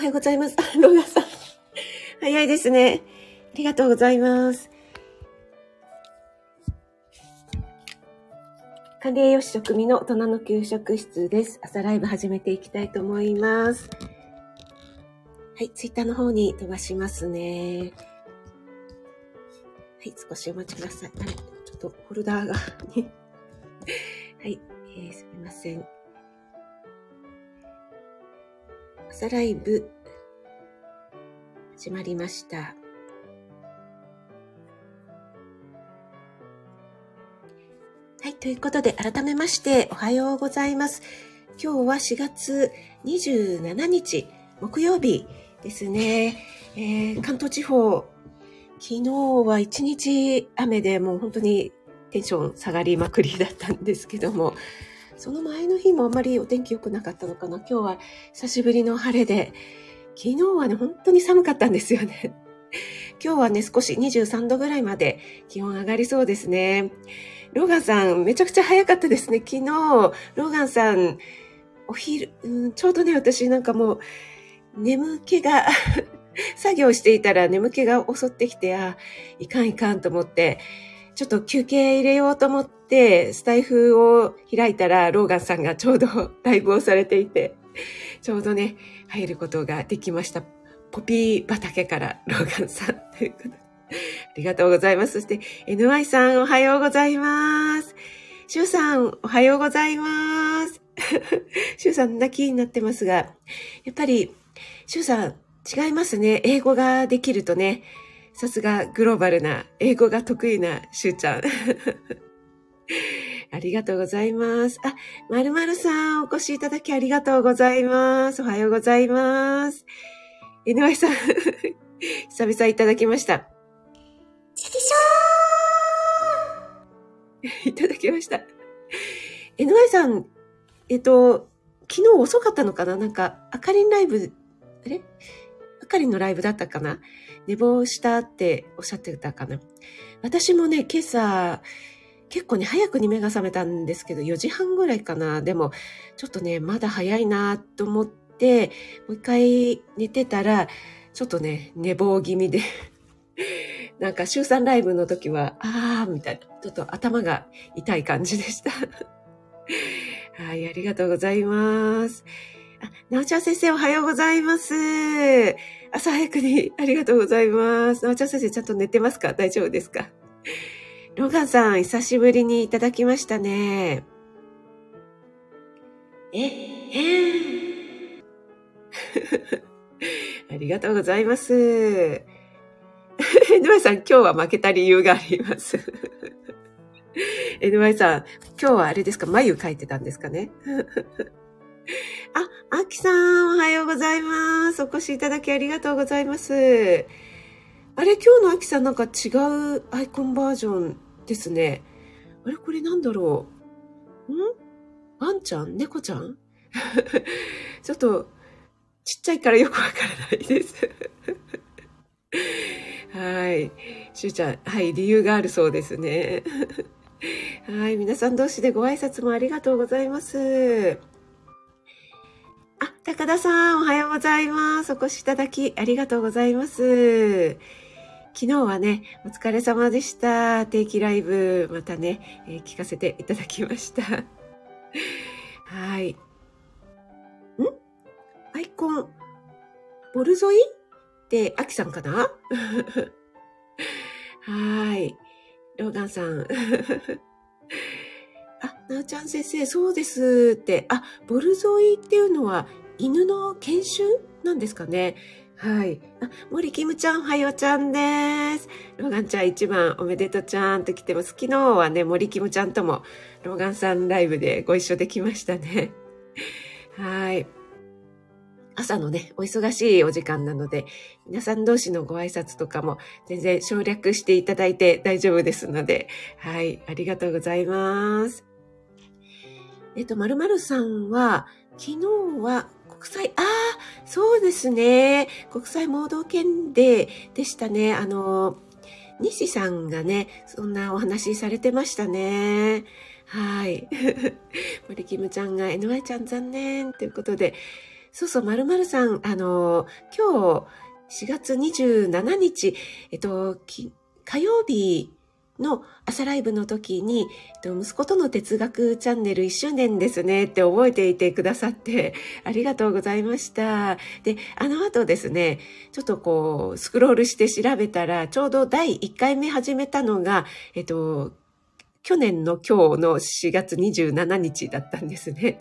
おはようございます。あ、ロガさん。早いですね。ありがとうございます。管理栄養士職味の大人の給食室です。朝ライブ始めていきたいと思います。はい、ツイッターの方に飛ばしますね。はい、少しお待ちください。あれ、ちょっとフォルダーが はい、えー、すみません。朝ライブ、始まりました。はい、ということで、改めまして、おはようございます。今日は4月27日、木曜日ですね。えー、関東地方、昨日は一日雨でもう本当にテンション下がりまくりだったんですけども、その前の日もあんまりお天気良くなかったのかな。今日は久しぶりの晴れで、昨日はね、本当に寒かったんですよね。今日はね、少し23度ぐらいまで気温上がりそうですね。ローガンさん、めちゃくちゃ早かったですね。昨日、ローガンさん、お昼、うん、ちょうどね、私なんかもう、眠気が 作業していたら眠気が襲ってきて、あ、いかんいかんと思って、ちょっと休憩入れようと思って、スタイフを開いたら、ローガンさんがちょうど ライブをされていて、ちょうどね、入ることができました。ポピー畑からローガンさん。ありがとうございます。そして、NY さんおはようございます。シュウさんおはようございます。シュウさん泣きになってますが、やっぱり、シュウさん違いますね。英語ができるとね、さすがグローバルな、英語が得意なしゅうちゃん。ありがとうございます。あ、まるまるさん、お越しいただきありがとうございます。おはようございます。NY さん、久々いただきました。チキショーいただきました。NY さん、えっと、昨日遅かったのかな？なんか、あかりんライブ、あれ？あかりんのライブだったかな？寝坊したっておっしゃってたかな。私もね、今朝、結構ね、早くに目が覚めたんですけど、4時半ぐらいかな。でも、ちょっとね、まだ早いなと思って、もう一回寝てたら、ちょっとね、寝坊気味で なんか、週3ライブの時は、あー、みたいな、ちょっと頭が痛い感じでした はい、ありがとうございます。なおちゃん先生おはようございます。朝早くにありがとうございます。なおちゃん先生ちゃんと寝てますか？大丈夫ですか？ロガンさん、久しぶりにいただきましたね。え、へん。ありがとうございます。ヌワさん、今日は負けた理由があります。NY さん、今日はあれですか？眉描いてたんですかね？あ、あきさん、おはようございます。お越しいただきありがとうございます。あれ、今日のあきさんなんか違うアイコンバージョンですね。あれ、これなんだろう？ん？ワンちゃん？猫ちゃん？ちょっと、ちっちゃいからよくわからないです はい。しゅうちゃん、はい、理由があるそうですね。はい、皆さん同士でご挨拶もありがとうございます。あ、高田さん、おはようございます。お越しいただきありがとうございます。昨日はね、お疲れ様でした。定期ライブ、またね、えー、聞かせていただきました。はい。ん？アイコン、ボルゾイ？って、アキさんかな？はい。ローガンさん。なおちゃん先生、そうですって。あ、ボルゾイっていうのは犬の研修なんですかね。はい。あ、森キムちゃん、おはようちゃんです。ローガンちゃん一番おめでとうちゃんと来てます。昨日はね、森キムちゃんともローガンさんライブでご一緒できましたね。はい。朝のね、お忙しいお時間なので、皆さん同士のご挨拶とかも全然省略していただいて大丈夫ですので、はい、ありがとうございます。えっと、まるさんは、昨日は国際、ああ、そうですね。国際盲導犬デーでしたね。あの、西さんがね、そんなお話しされてましたね。はい。森キムちゃんが NY ちゃん残念ということで、そうそう、まるまるさん、あの、今日4月27日、えっと、火曜日の朝ライブの時に、息子との哲学チャンネル1周年ですねって覚えていてくださって ありがとうございました。で、あの後ですね、ちょっとこうスクロールして調べたら、ちょうど第1回目始めたのが、えっと、去年の今日の4月27日だったんですね。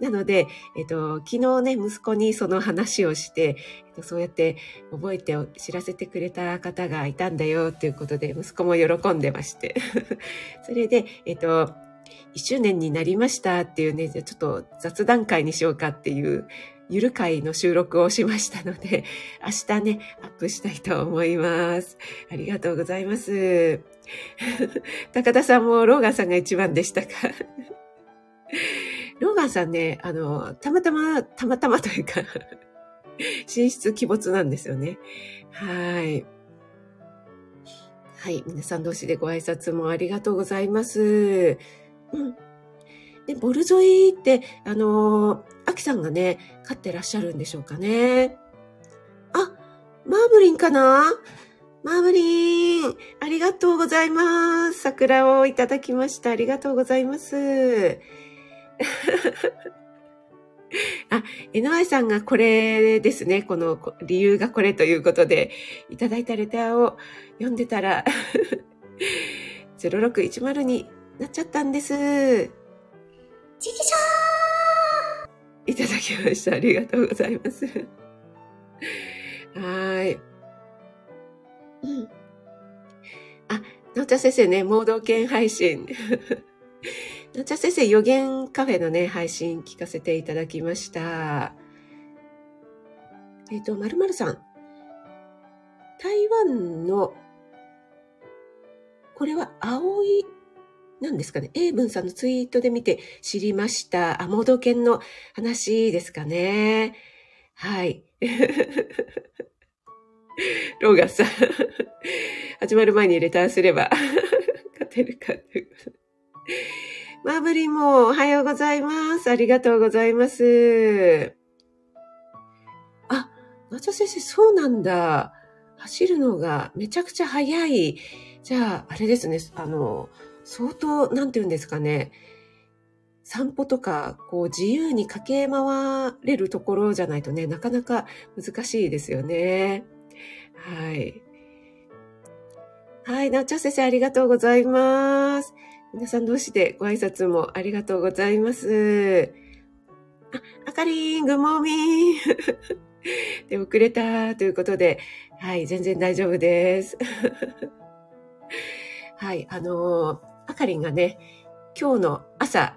なので、えっと、昨日ね、息子にその話をして、そうやって覚えて知らせてくれた方がいたんだよっていうことで、息子も喜んでまして。それで、えっと、1周年になりましたっていうね、じゃちょっと雑談会にしようかっていうゆる会の収録をしましたので、明日ね、アップしたいと思います。ありがとうございます。高田さんもローガンさんが一番でしたか？ローガンさんね、あの、たまたま、たまたまというか寝室鬼没なんですよね。はい。はい。皆さん同士でご挨拶もありがとうございます。うん。で、ボルゾイって、あのー、アキさんがね、飼ってらっしゃるんでしょうかね。あ、マーブリンかな？マーブリン、ありがとうございます。桜をいただきました。ありがとうございます。あ、NY さんがこれですね。この理由がこれということで、いただいたレターを読んでたら 0610になっちゃったんです。チキショーいただきました。ありがとうございます。はい。うん。あ、なおちゃ先生ね、盲導犬配信。なおちゃ先生、予言カフェのね、配信聞かせていただきました。えっ、ー、と、まるまるさん。台湾の、これは青い何ですかね、英文さんのツイートで見て知りました。あ、モード犬の話ですかね。はい。ローガンさん。始まる前にレターすれば勝てるかという。マーブリンもおはようございます。ありがとうございます。あ、松田先生、そうなんだ。走るのがめちゃくちゃ速い。じゃあ、あれですね。あの、相当、なんて言うんですかね。散歩とか、こう自由に駆け回れるところじゃないとね、なかなか難しいですよね。はい。はい、なっちゃん先生ありがとうございます。皆さん同士でご挨拶もありがとうございます。あ、あかりん、ぐもみー。で、遅れたということで、はい、全然大丈夫です。はい、あのーあかりんがね、今日の朝、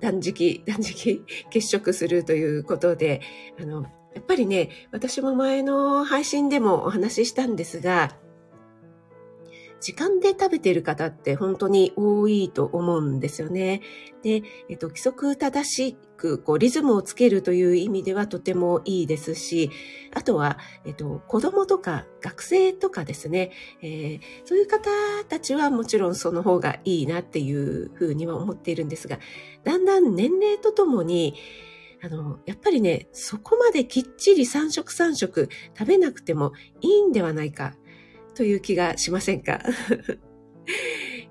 断食、断食、欠食するということで、あの、やっぱりね、私も前の配信でもお話ししたんですが、時間で食べている方って本当に多いと思うんですよね。で、えっと、規則正しくこうリズムをつけるという意味ではとてもいいですし、あとは、えっと、子供とか学生とかですね、えー、そういう方たちはもちろんその方がいいなっていうふうには思っているんですが、だんだん年齢とともに、あの、やっぱりね、そこまできっちり3食3食食べなくてもいいんではないかという気がしませんか？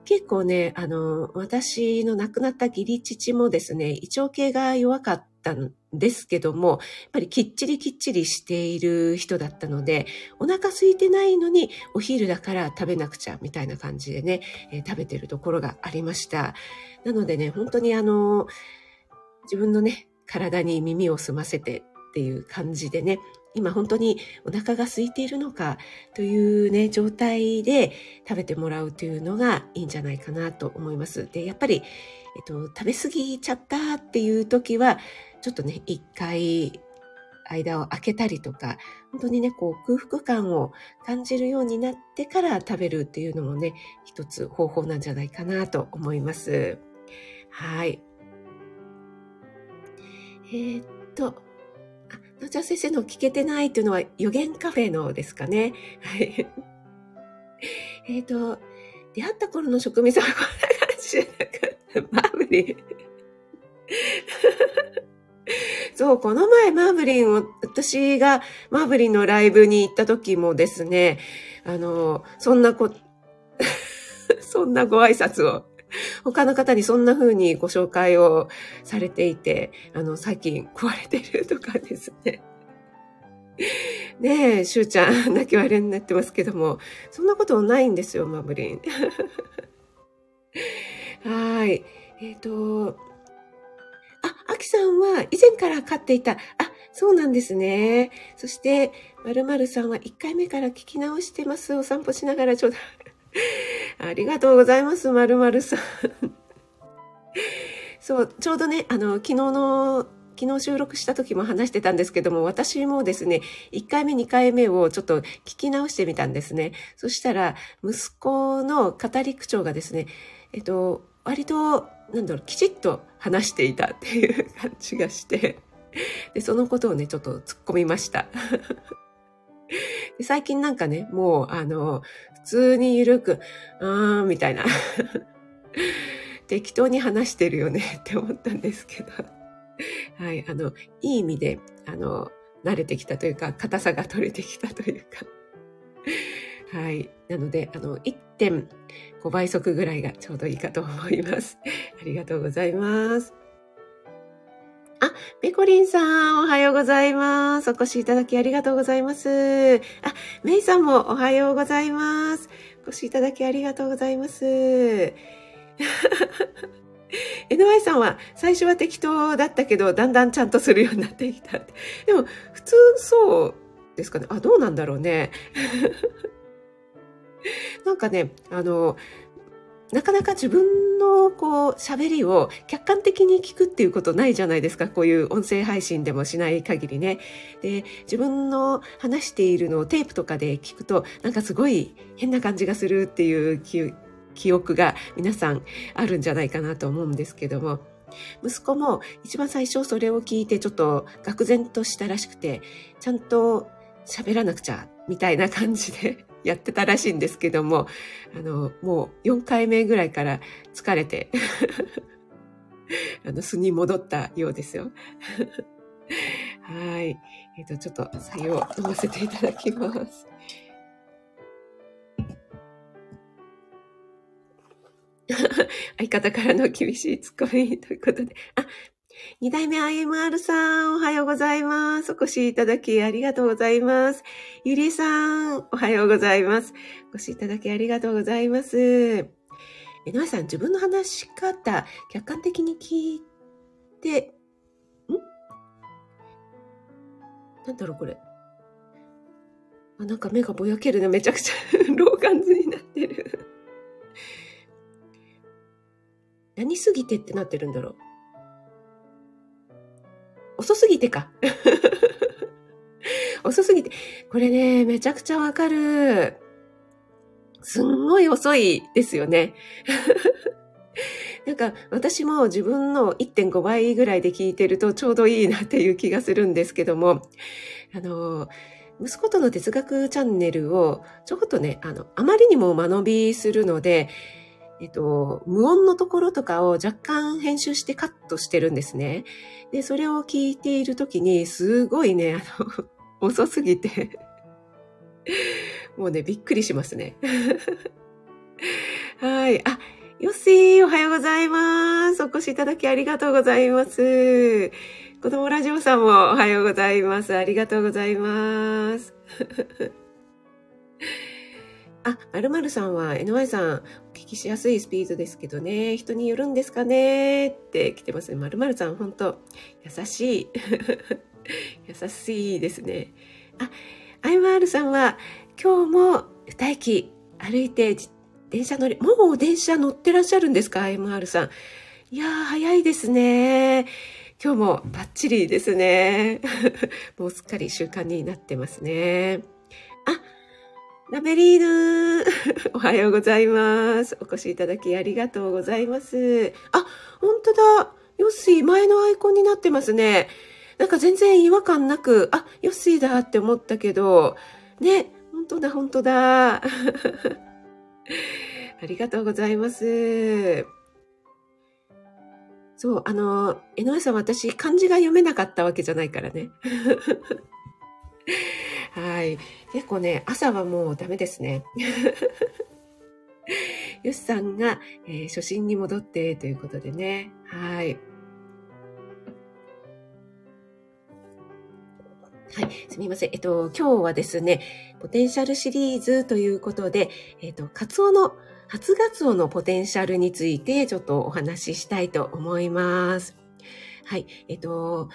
結構ね、あの、私の亡くなった義理父もですね、胃腸系が弱かったんですけども、やっぱりきっちりきっちりしている人だったので、お腹空いてないのにお昼だから食べなくちゃみたいな感じでね、えー、食べてるところがありました。なのでね、本当にあの、自分のね、体に耳を澄ませてっていう感じでね、今本当にお腹が空いているのかというね、状態で食べてもらうというのがいいんじゃないかなと思います。で、やっぱり、えっと、食べ過ぎちゃったっていう時は、ちょっとね、一回間を空けたりとか、本当にね、こう空腹感を感じるようになってから食べるっていうのもね、一つ方法なんじゃないかなと思います。はい。えー、っと、野田先生の聞けてないっていうのは予言カフェのですかね。はい。えっと、出会った頃の職味さんはこんな感じじゃなかった。マーブリー。そう、この前マーブリンを、私がマーブリンのライブに行った時もですね、あの、そんなこ、そんなご挨拶を、他の方にそんな風にご紹介をされていて、あの、最近壊れてるとかですね。ねえ、しゅうちゃん、泣き割れになってますけども、そんなことないんですよ、マブリン。はい。えっ、ー、と、あ、アキさんは以前から飼っていた。あ、そうなんですね。そして、まるまるさんは1回目から聞き直してます。お散歩しながらちょうだい。ありがとうございます、まるまるさん。そう、ちょうどね、あの、昨日の、昨日収録した時も話してたんですけども、私もですね、1回目、2回目をちょっと聞き直してみたんですね。そしたら、息子の語り口調がですね、えっと、割と、なんだろう、きちっと話していたっていう感じがして、で、そのことをね、ちょっと突っ込みました。最近なんかね、もう、あの、通にゆるく、あー、みたいな。適当に話してるよね って思ったんですけど。はい、あの、いい意味で、あの、慣れてきたというか、硬さが取れてきたというか。はい。なので、あの、1.5倍速ぐらいがちょうどいいかと思います。ありがとうございます。あ、ペコリンさん、おはようございます。お越しいただきありがとうございます。あ、メイさんもおはようございます。お越しいただきありがとうございます。NY さんは最初は適当だったけど、だんだんちゃんとするようになってきた。でも、普通そうですかね。あ、どうなんだろうね。なんかね、あの、なかなか自分のこう喋りを客観的に聞くっていうことないじゃないですか。こういう音声配信でもしない限りね。で、自分の話しているのをテープとかで聞くと、なんかすごい変な感じがするっていう記憶が皆さんあるんじゃないかなと思うんですけども。息子も一番最初それを聞いてちょっと愕然としたらしくて、ちゃんと喋らなくちゃみたいな感じでやってたらしいんですけども、あの、もう4回目ぐらいから疲れて あの、巣に戻ったようですよ。はい。えっ、ー、と、ちょっと、作業を飲ませていただきます。相方からの厳しいツッコミということで。あ、二代目 IMR さん、おはようございます。お越しいただきありがとうございます。ゆりさん、おはようございます。お越しいただきありがとうございます。え、なさん、自分の話し方、客観的に聞いて、ん？なんだろう、これ。あ、なんか目がぼやけるね。めちゃくちゃ 老眼図になってる何すぎてってなってるんだろう。遅すぎてか。遅すぎて。これね、めちゃくちゃわかる。すんごい遅いですよね。なんか私も自分の1.5倍ぐらいで聞いてるとちょうどいいなっていう気がするんですけども、あの、息子との哲学チャンネルをちょこっとね、あの、あまりにも間延びするので、えっと、無音のところとかを若干編集してカットしてるんですね。で、それを聞いているときに、すごいね、あの、遅すぎて もうね、びっくりしますね。はい。あ、よっしー、おはようございます。お越しいただきありがとうございます。子供ラジオさんもおはようございます。ありがとうございます。あ、まるまるさんは NY さん、お聞きしやすいスピードですけどね、人によるんですかね？って来てますね。まるまるさん、本当優しい。優しいですね。あ、アイマールさんは、今日も二駅歩いて電車乗り、もう電車乗ってらっしゃるんですか ?IMR さん。いやー、早いですね。今日もバッチリですね。もうすっかり習慣になってますね。あ、ラベリーヌ おはようございます。お越しいただきありがとうございます。あ、本当だ。ヨッシー、前のアイコンになってますね。なんか全然違和感なく、あ、ヨッシーだって思ったけど、ね、本当だ、本当だ。ありがとうございます。そう、あの、江上さん私漢字が読めなかったわけじゃないからね。はい。結構ね、朝はもうダメですね。よしさんが、えー、初心に戻ってということでね。はい。はい、すみません。えっと、今日はですね、ポテンシャルシリーズということで、えっと、カツオの、初ガツオのポテンシャルについてちょっとお話ししたいと思います。はい、えっと、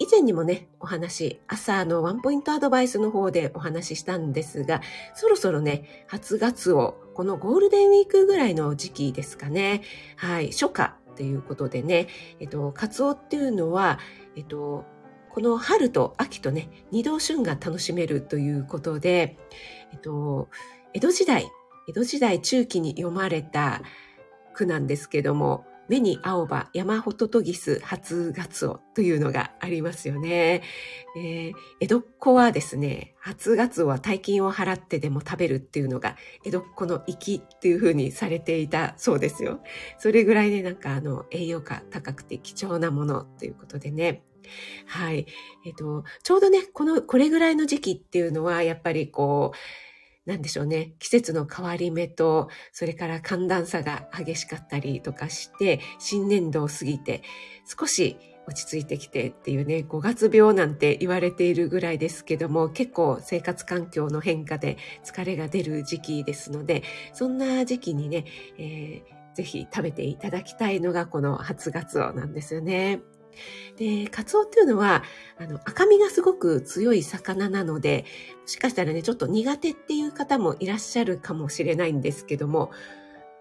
以前にもね、お話、朝のワンポイントアドバイスの方でお話ししたんですが、そろそろね、初月を、このゴールデンウィークぐらいの時期ですかね。はい、初夏ということでね、えっと、カツオっていうのは、えっと、この春と秋とね、二度旬が楽しめるということで、えっと、江戸時代、江戸時代中期に読まれた句なんですけども、目に青葉山ホトトギス初ガツオというのがありますよね。えー、江戸っ子はですね、初ガツオは大金を払ってでも食べるっていうのが江戸っ子の粋っていう風にされていたそうですよ。それぐらいね、なんかあの栄養価高くて貴重なものということでね。はい。えっ、と、ちょうどね、この、これぐらいの時期っていうのは、やっぱりこう、なんでしょうね、季節の変わり目と、それから寒暖差が激しかったりとかして、新年度を過ぎて、少し落ち着いてきてっていうね、5月病なんて言われているぐらいですけども、結構生活環境の変化で疲れが出る時期ですので、そんな時期にね、えー、ぜひ食べていただきたいのがこの初ガツオなんですよね。で、カツオっていうのは、あの、赤身がすごく強い魚なので、もしかしたらね、ちょっと苦手っていう方もいらっしゃるかもしれないんですけども、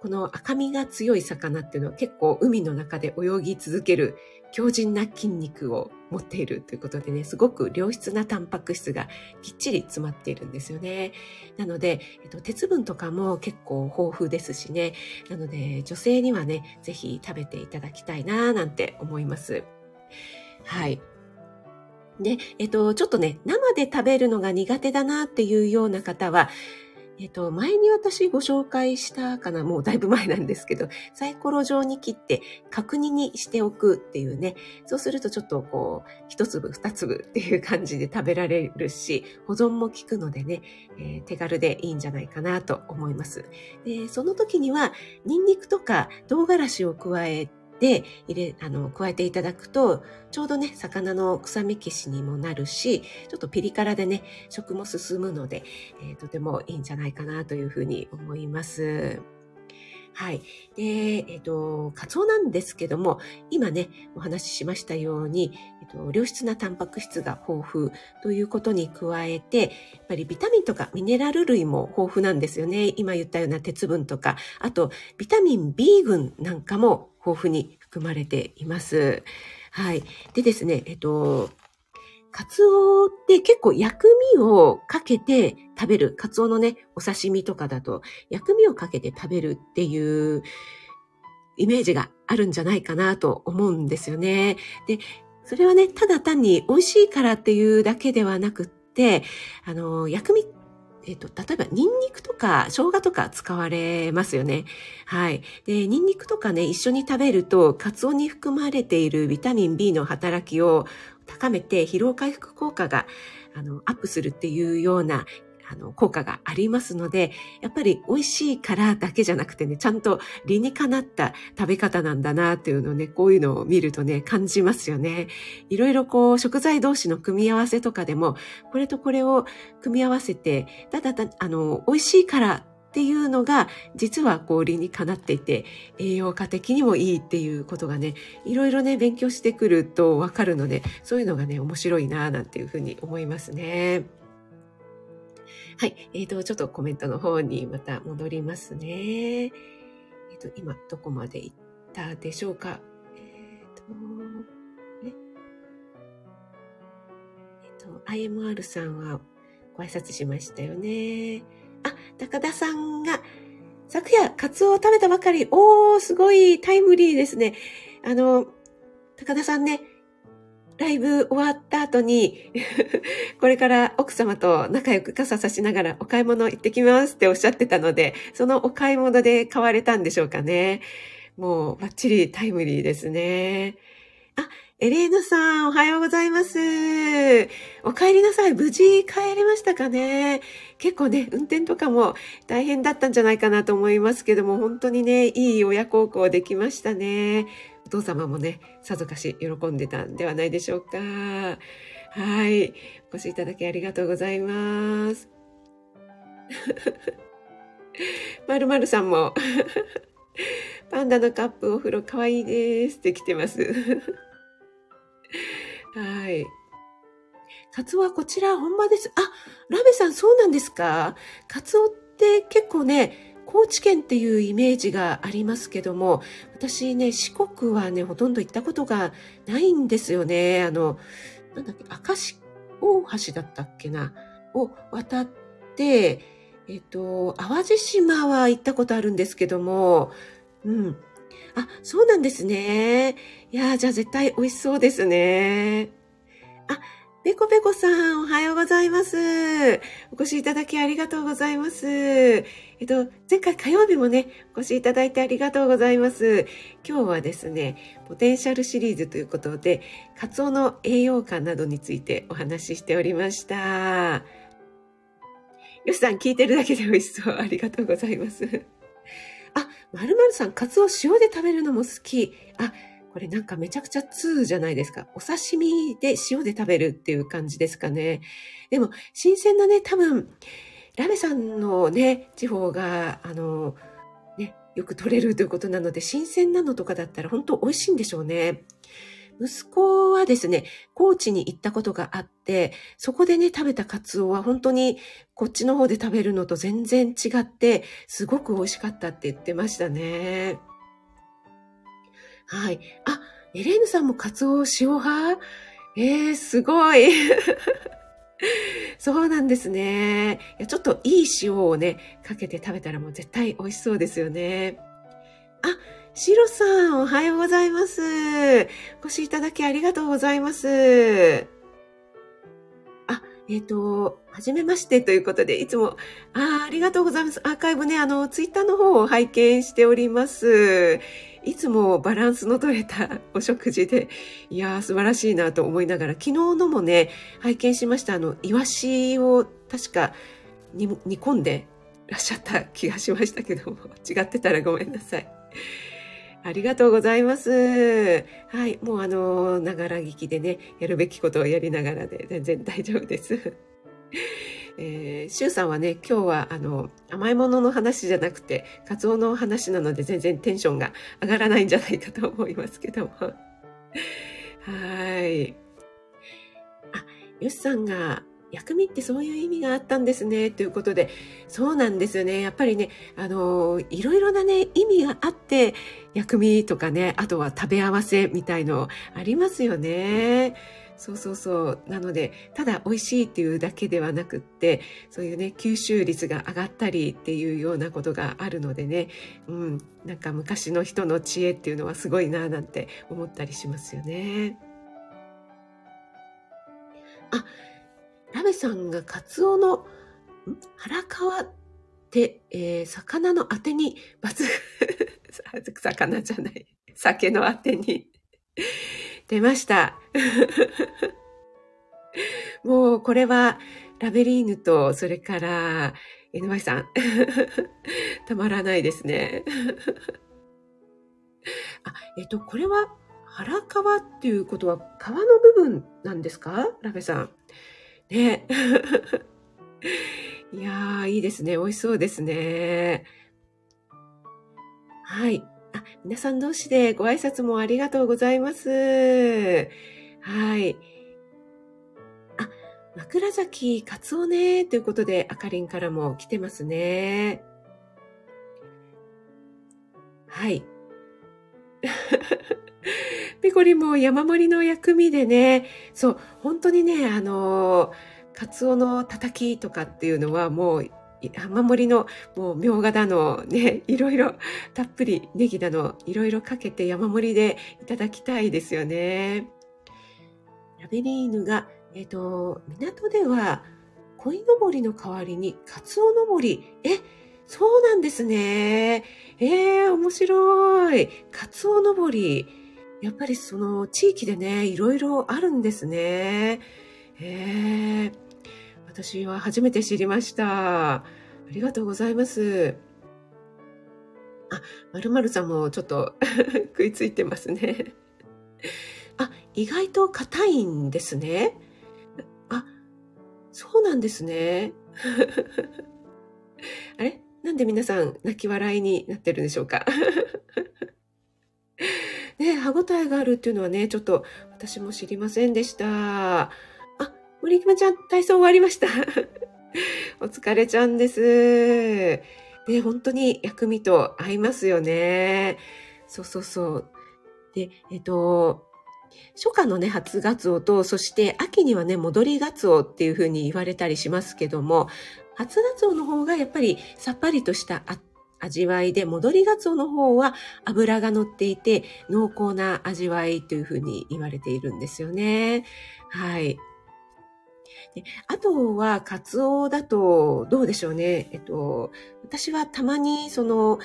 この赤身が強い魚っていうのは結構海の中で泳ぎ続ける強靭な筋肉を持っているということでね、すごく良質なタンパク質がきっちり詰まっているんですよね。なので、えっと、鉄分とかも結構豊富ですしね。なので、女性にはね、ぜひ食べていただきたいななんて思います。はい。で、えっと、ちょっとね、生で食べるのが苦手だなっていうような方は、えっと、前に私ご紹介したかな、もうだいぶ前なんですけど、サイコロ状に切って角煮にしておくっていうね、そうするとちょっとこう、一粒二粒っていう感じで食べられるし、保存も効くのでね、えー、手軽でいいんじゃないかなと思います。で、その時には、ニンニクとか唐辛子を加えで入れ、あの、加えていただくと、ちょうどね、魚の臭み消しにもなるし、ちょっとピリ辛でね、食も進むので、えー、とてもいいんじゃないかなというふうに思います。はい。で、えっ、ー、と、カツオなんですけども、今ね、お話ししましたように、えっ、ー、と、良質なタンパク質が豊富ということに加えて、やっぱりビタミンとかミネラル類も豊富なんですよね。今言ったような鉄分とか、あと、ビタミン B 群なんかも豊富に含まれています。はい。でですね、えっと、カツオって結構薬味をかけて食べる。カツオのね、お刺身とかだと薬味をかけて食べるっていうイメージがあるんじゃないかなと思うんですよね。で、それはね、ただ単に美味しいからっていうだけではなくって、あの、薬味えっ、と、例えば、ニンニクとか生姜とか使われますよね。はい。で、ニンニクとかね、一緒に食べると、カツオに含まれているビタミン B の働きを高めて、疲労回復効果が、あの、アップするっていうようなあの、効果がありますので、やっぱり美味しいからだけじゃなくてね、ちゃんと理にかなった食べ方なんだなっていうのをね、こういうのを見るとね、感じますよね。いろいろこう、食材同士の組み合わせとかでも、これとこれを組み合わせて、ただた、あの、美味しいからっていうのが実はこう理にかなっていて栄養価的にもいいっていうことがねいろいろね勉強してくるとわかるのでそういうのがね面白いななんていうふうに思いますね。はい。えっ、ー、と、ちょっとコメントの方にまた戻りますね。えっ、ー、と、今、どこまで行ったでしょうか？えっ、ー、と、ね。えっ、と、IMR さんはご挨拶しましたよね。あ、高田さんが、昨夜、カツオを食べたばかり。おー、すごいタイムリーですね。あの、高田さんね、ライブ終わった後に これから奥様と仲良く傘さしながらお買い物行ってきますっておっしゃってたので、そのお買い物で買われたんでしょうかね。もうバッチリタイムリーですね。あ、エレーヌさん、おはようございます。お帰りなさい。無事帰れましたかね？結構ね、運転とかも大変だったんじゃないかなと思いますけども、本当にね、いい親孝行できましたね。お父様もね、さぞかし喜んでたんではないでしょうか。はい。お越しいただきありがとうございます。まるまるさんも パンダのカップお風呂かわいいですって来てます。はい。カツオはこちら本場です。あ、ラベさんそうなんですか？カツオって結構ね、高知県っていうイメージがありますけども、私ね、四国はね、ほとんど行ったことがないんですよね。あの、なんだっけ、明石大橋だったっけな？を渡って、えっと、淡路島は行ったことあるんですけども、うん。あ、そうなんですね。いやじゃあ絶対美味しそうですね。あ、ペコペコさん、おはようございます。お越しいただきありがとうございます。えっと、前回火曜日もね、お越しいただいてありがとうございます。今日はですね、ポテンシャルシリーズということで、カツオの栄養価などについてお話ししておりました。よしさん、聞いてるだけで美味しそう。ありがとうございます。あ、まるさん、カツオ塩で食べるのも好き。あ、これなんかめちゃくちゃ通じゃないですか。お刺身で塩で食べるっていう感じですかね。でも、新鮮なね、多分、ラメさんのね、地方が、あの、ね、よく取れるということなので、新鮮なのとかだったら本当美味しいんでしょうね。息子はですね、高知に行ったことがあって、そこでね、食べたカツオは本当にこっちの方で食べるのと全然違って、すごく美味しかったって言ってましたね。はい。あ、エレーヌさんもカツオ塩派？えー、すごい。そうなんですね。いやちょっといい塩をね、かけて食べたらもう絶対美味しそうですよね。あ、シロさん、おはようございます。お越しいただきありがとうございます。あ、えっ、ー、と、はじめましてということで、いつも、あありがとうございます。アーカイブね、あの、ツイッターの方を拝見しております。いつもバランスの取れたお食事で、いやー、素晴らしいなと思いながら、昨日のもね、拝見しました。あの、イワシを確か煮込んでらっしゃった気がしましたけども、違ってたらごめんなさい。ありがとうございます。はい。もうあの、ながら聞きでね、やるべきことをやりながらで全然大丈夫です。えー、シュウさんはね、今日はあの、甘いものの話じゃなくて、カツオの話なので全然テンションが上がらないんじゃないかと思いますけども。はい。あ、ヨシさんが、薬味ってそういう意味があったんですね。ということで、そうなんですよね。やっぱりね、あの、いろいろなね、意味があって、薬味とかね、あとは食べ合わせみたいのありますよね。そうそうそう。なので、ただ美味しいっていうだけではなくって、そういうね、吸収率が上がったりっていうようなことがあるのでね、うん、なんか昔の人の知恵っていうのはすごいななんて思ったりしますよね。あ、ラベさんがカツオの腹皮って、えー、魚のあてに抜 魚じゃない。酒のあてに出ました。もうこれはラベリーヌとそれから NY さん たまらないですね。あ、えっと、これは腹皮っていうことは皮の部分なんですか？ラベさん。ね。いやー、いいですね。美味しそうですね。はい。あ、皆さん同士でご挨拶もありがとうございます。はい。あ、枕崎カツオね、ということで、あかりんからも来てますね。はい。ペコリも山盛りの薬味でね、そう、本当にね、あの、カツオのたたきとかっていうのはもう山盛りのもうみょうがだのね、いろいろたっぷりネギだのいろいろかけて山盛りでいただきたいですよね。ラベリーヌが、えっ、ー、と、港では鯉のぼりの代わりにカツオのぼり。え、そうなんですね。ええー、面白い。カツオのぼり。やっぱりその地域でね、いろいろあるんですね。ええ、私は初めて知りました。ありがとうございます。あ、まるまるさんもちょっと 食いついてますね。あ、意外と硬いんですね。あ、そうなんですね。あれ？なんで皆さん泣き笑いになってるんでしょうか？ね歯ごたえがあるっていうのはね、ちょっと私も知りませんでした。あ、森熊ちゃん、体操終わりました。お疲れちゃんです。ね、本当に薬味と合いますよね。そうそうそう。で、えっと、初夏のね、初ガツオと、そして秋にはね、戻りガツオっていうふうに言われたりしますけども、初ガツオの方がやっぱりさっぱりとした味わいで、戻りガツオの方は脂が乗っていて濃厚な味わいというふうに言われているんですよね。はい。であとは、カツオだと、どうでしょうね。えっと、私はたまに、その、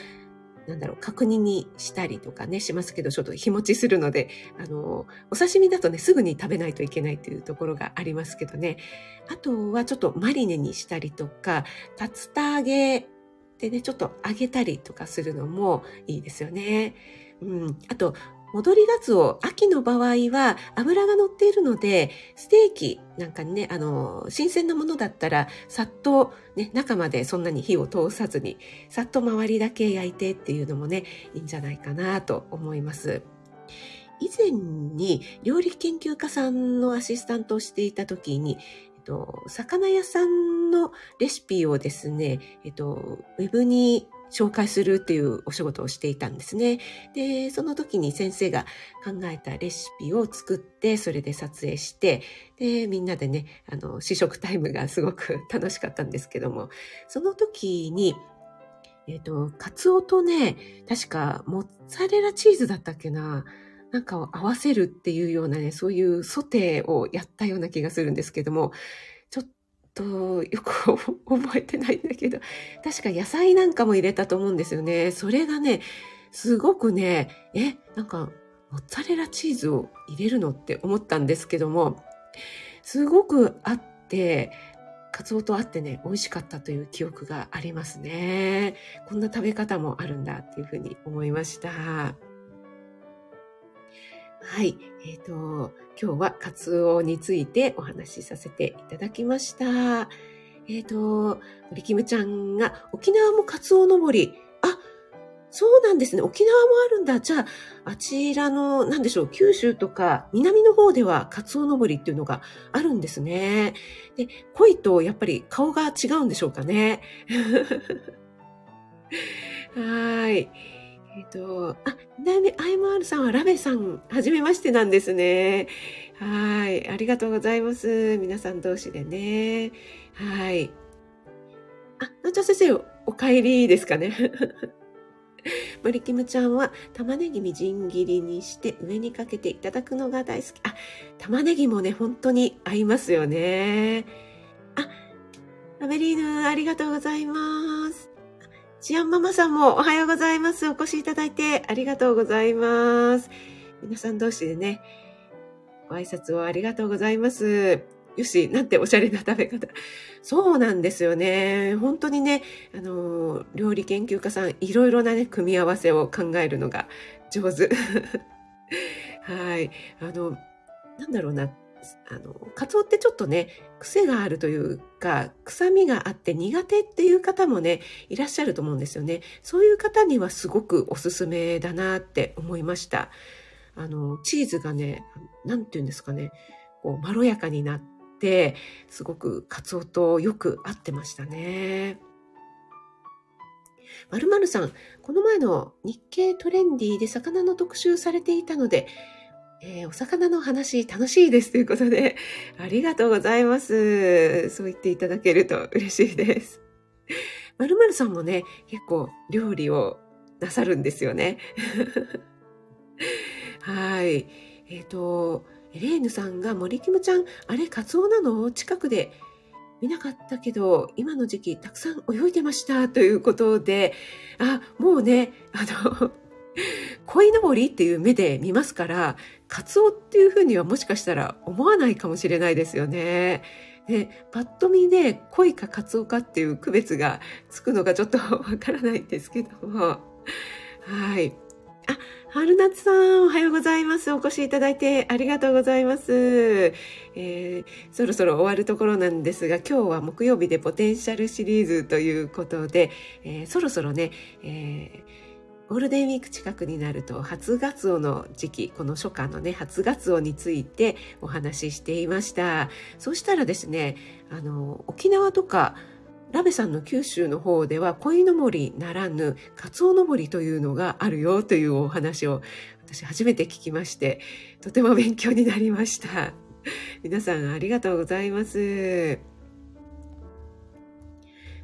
なんだろう、確認にしたりとかね、しますけど、ちょっと日持ちするので、あの、お刺身だとね、すぐに食べないといけないというところがありますけどね。あとはちょっとマリネにしたりとか、竜田揚げでね、ちょっと揚げたりとかするのもいいですよね。うん。あと、戻りがつお、秋の場合は油が乗っているので、ステーキなんかにね、あの、新鮮なものだったら、さっとね、中までそんなに火を通さずに、さっと周りだけ焼いてっていうのもね、いいんじゃないかなと思います。以前に料理研究家さんのアシスタントをしていた時に、っと、魚屋さんのレシピをですね、えっと、ウェブに紹介するっていうお仕事をしていたんですね。で、その時に先生が考えたレシピを作って、それで撮影して、で、みんなでね、あの、試食タイムがすごく楽しかったんですけども、その時に、えっ、と、カツオとね、確かモッツァレラチーズだったっけな、なんかを合わせるっていうようなね、そういうソテーをやったような気がするんですけども、ちょっと、よく覚えてないんだけど、確か野菜なんかも入れたと思うんですよね。それがね、すごくね、え、なんか、モッツァレラチーズを入れるのって思ったんですけども、すごくあって、カツオとあってね、美味しかったという記憶がありますね。こんな食べ方もあるんだっていうふうに思いました。はい。えっ、ー、と、今日はカツオについてお話しさせていただきました。えっ、ー、と、森キムちゃんが沖縄もカツオのぼり。あ、そうなんですね。沖縄もあるんだ。じゃあ、あちらの、なんでしょう、九州とか南の方ではカツオのぼりっていうのがあるんですね。で、鯉とやっぱり顔が違うんでしょうかね。はい。えっ、ー、と、あ、だいぶ IMR さんはラベさん、はじめましてなんですね。はい。ありがとうございます。皆さん同士でね。はい。あ、なちゃ先生、お帰りですかね。森キムちゃんは玉ねぎみじん切りにして上にかけていただくのが大好き。あ、玉ねぎもね、本当に合いますよね。あ、ラベリーヌ、ありがとうございます。シアンママさんもおはようございます。お越しいただいてありがとうございます。皆さん同士でね、ご挨拶をありがとうございます。よし、なんておしゃれな食べ方。そうなんですよね。本当にね、あの、料理研究家さん、いろいろなね、組み合わせを考えるのが上手。はい。あの、なんだろうな。あの、カツオってちょっとね、癖があるというか、臭みがあって苦手っていう方もね、いらっしゃると思うんですよね。そういう方にはすごくおすすめだなって思いました。あの、チーズがね、なんて言うんですかね、こう、まろやかになって、すごくカツオとよく合ってましたね。まるさん、この前の日経トレンディで魚の特集されていたので、えー、お魚の話楽しいですということで、ありがとうございます。そう言っていただけると嬉しいです。まるまるさんもね、結構料理をなさるんですよね。はい。えっ、ー、と、エレーヌさんが森キムちゃん、あれ、カツオなの？近くで見なかったけど、今の時期たくさん泳いでましたということで、あ、もうね、あの、鯉のぼりっていう目で見ますから、カツオっていうふうにはもしかしたら思わないかもしれないですよね。で、パッと見で恋かカツオかっていう区別がつくのがちょっとわからないんですけども。はい。あ、春夏さん、おはようございます。お越しいただいてありがとうございます。えー、そろそろ終わるところなんですが、今日は木曜日でポテンシャルシリーズということで、えー、そろそろね、えーゴールデンウィーク近くになると初ガツオの時期、この初夏のね、初ガツオについてお話ししていました。そうしたらですね、あの、沖縄とか、ラベさんの九州の方では、鯉のぼりならぬ、カツオのぼりというのがあるよというお話を私初めて聞きまして、とても勉強になりました。皆さんありがとうございます。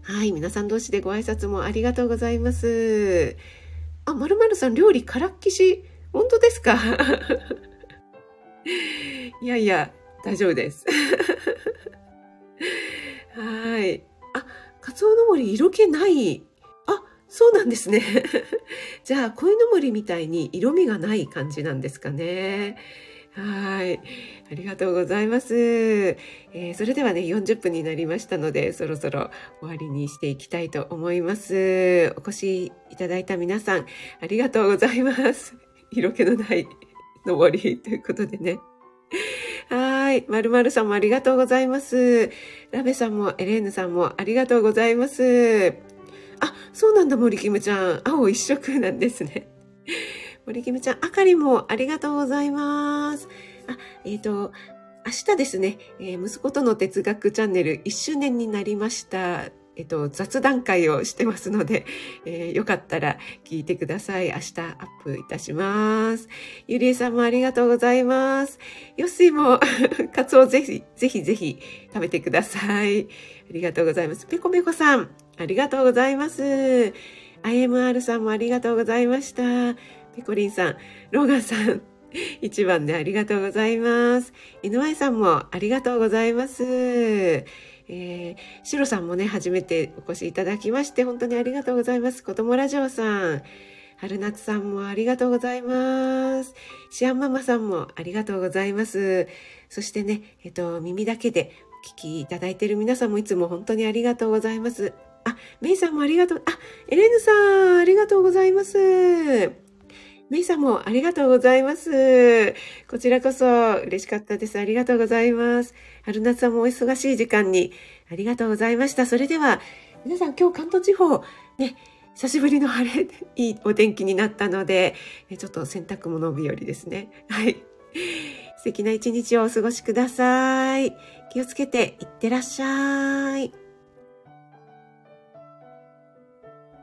はい、皆さん同士でご挨拶もありがとうございます。あ、まるまるさん料理からっきし。本当ですか？いやいや、大丈夫です。はい。あ、カツオの森色気ない。あ、そうなんですね。じゃあ、鯉のぼりみたいに色味がない感じなんですかね。はい。ありがとうございます。えー、それではね、40分になりましたので、そろそろ終わりにしていきたいと思います。お越しいただいた皆さん、ありがとうございます。色気のない登りということでね。はい。まるまるさんもありがとうございます。ラベさんもエレーヌさんもありがとうございます。あ、そうなんだ、森キムちゃん。青一色なんですね。森キムちゃん、あかりもありがとうございます。あ、えっ、ー、と、明日ですね、えー、息子との哲学チャンネル1周年になりました。えっと、雑談会をしてますので、えー、よかったら聞いてください。明日アップいたします。ゆりえさんもありがとうございます。よっしも、カツオぜひ、ぜひぜひ食べてください。ありがとうございます。ぺこぺこさん、ありがとうございます。IMR さんもありがとうございました。ペコリンさん、ローガンさん、一番でありがとうございます。NY さんもありがとうございます。えー、シロさんもね、初めてお越しいただきまして、本当にありがとうございます。子供ラジオさん、春夏さんもありがとうございます。シアンママさんもありがとうございます。そしてね、えっと、耳だけでお聞きいただいている皆さんもいつも本当にありがとうございます。あ、メイさんもありがとう。あ、エレーヌさん、ありがとうございます。メイさんもありがとうございます。こちらこそ嬉しかったです。ありがとうございます。春夏さんもお忙しい時間にありがとうございました。それでは、皆さん今日関東地方、ね、久しぶりの晴れ、いいお天気になったので、ちょっと洗濯物日和ですね。はい。素敵な一日をお過ごしください。気をつけていってらっしゃい。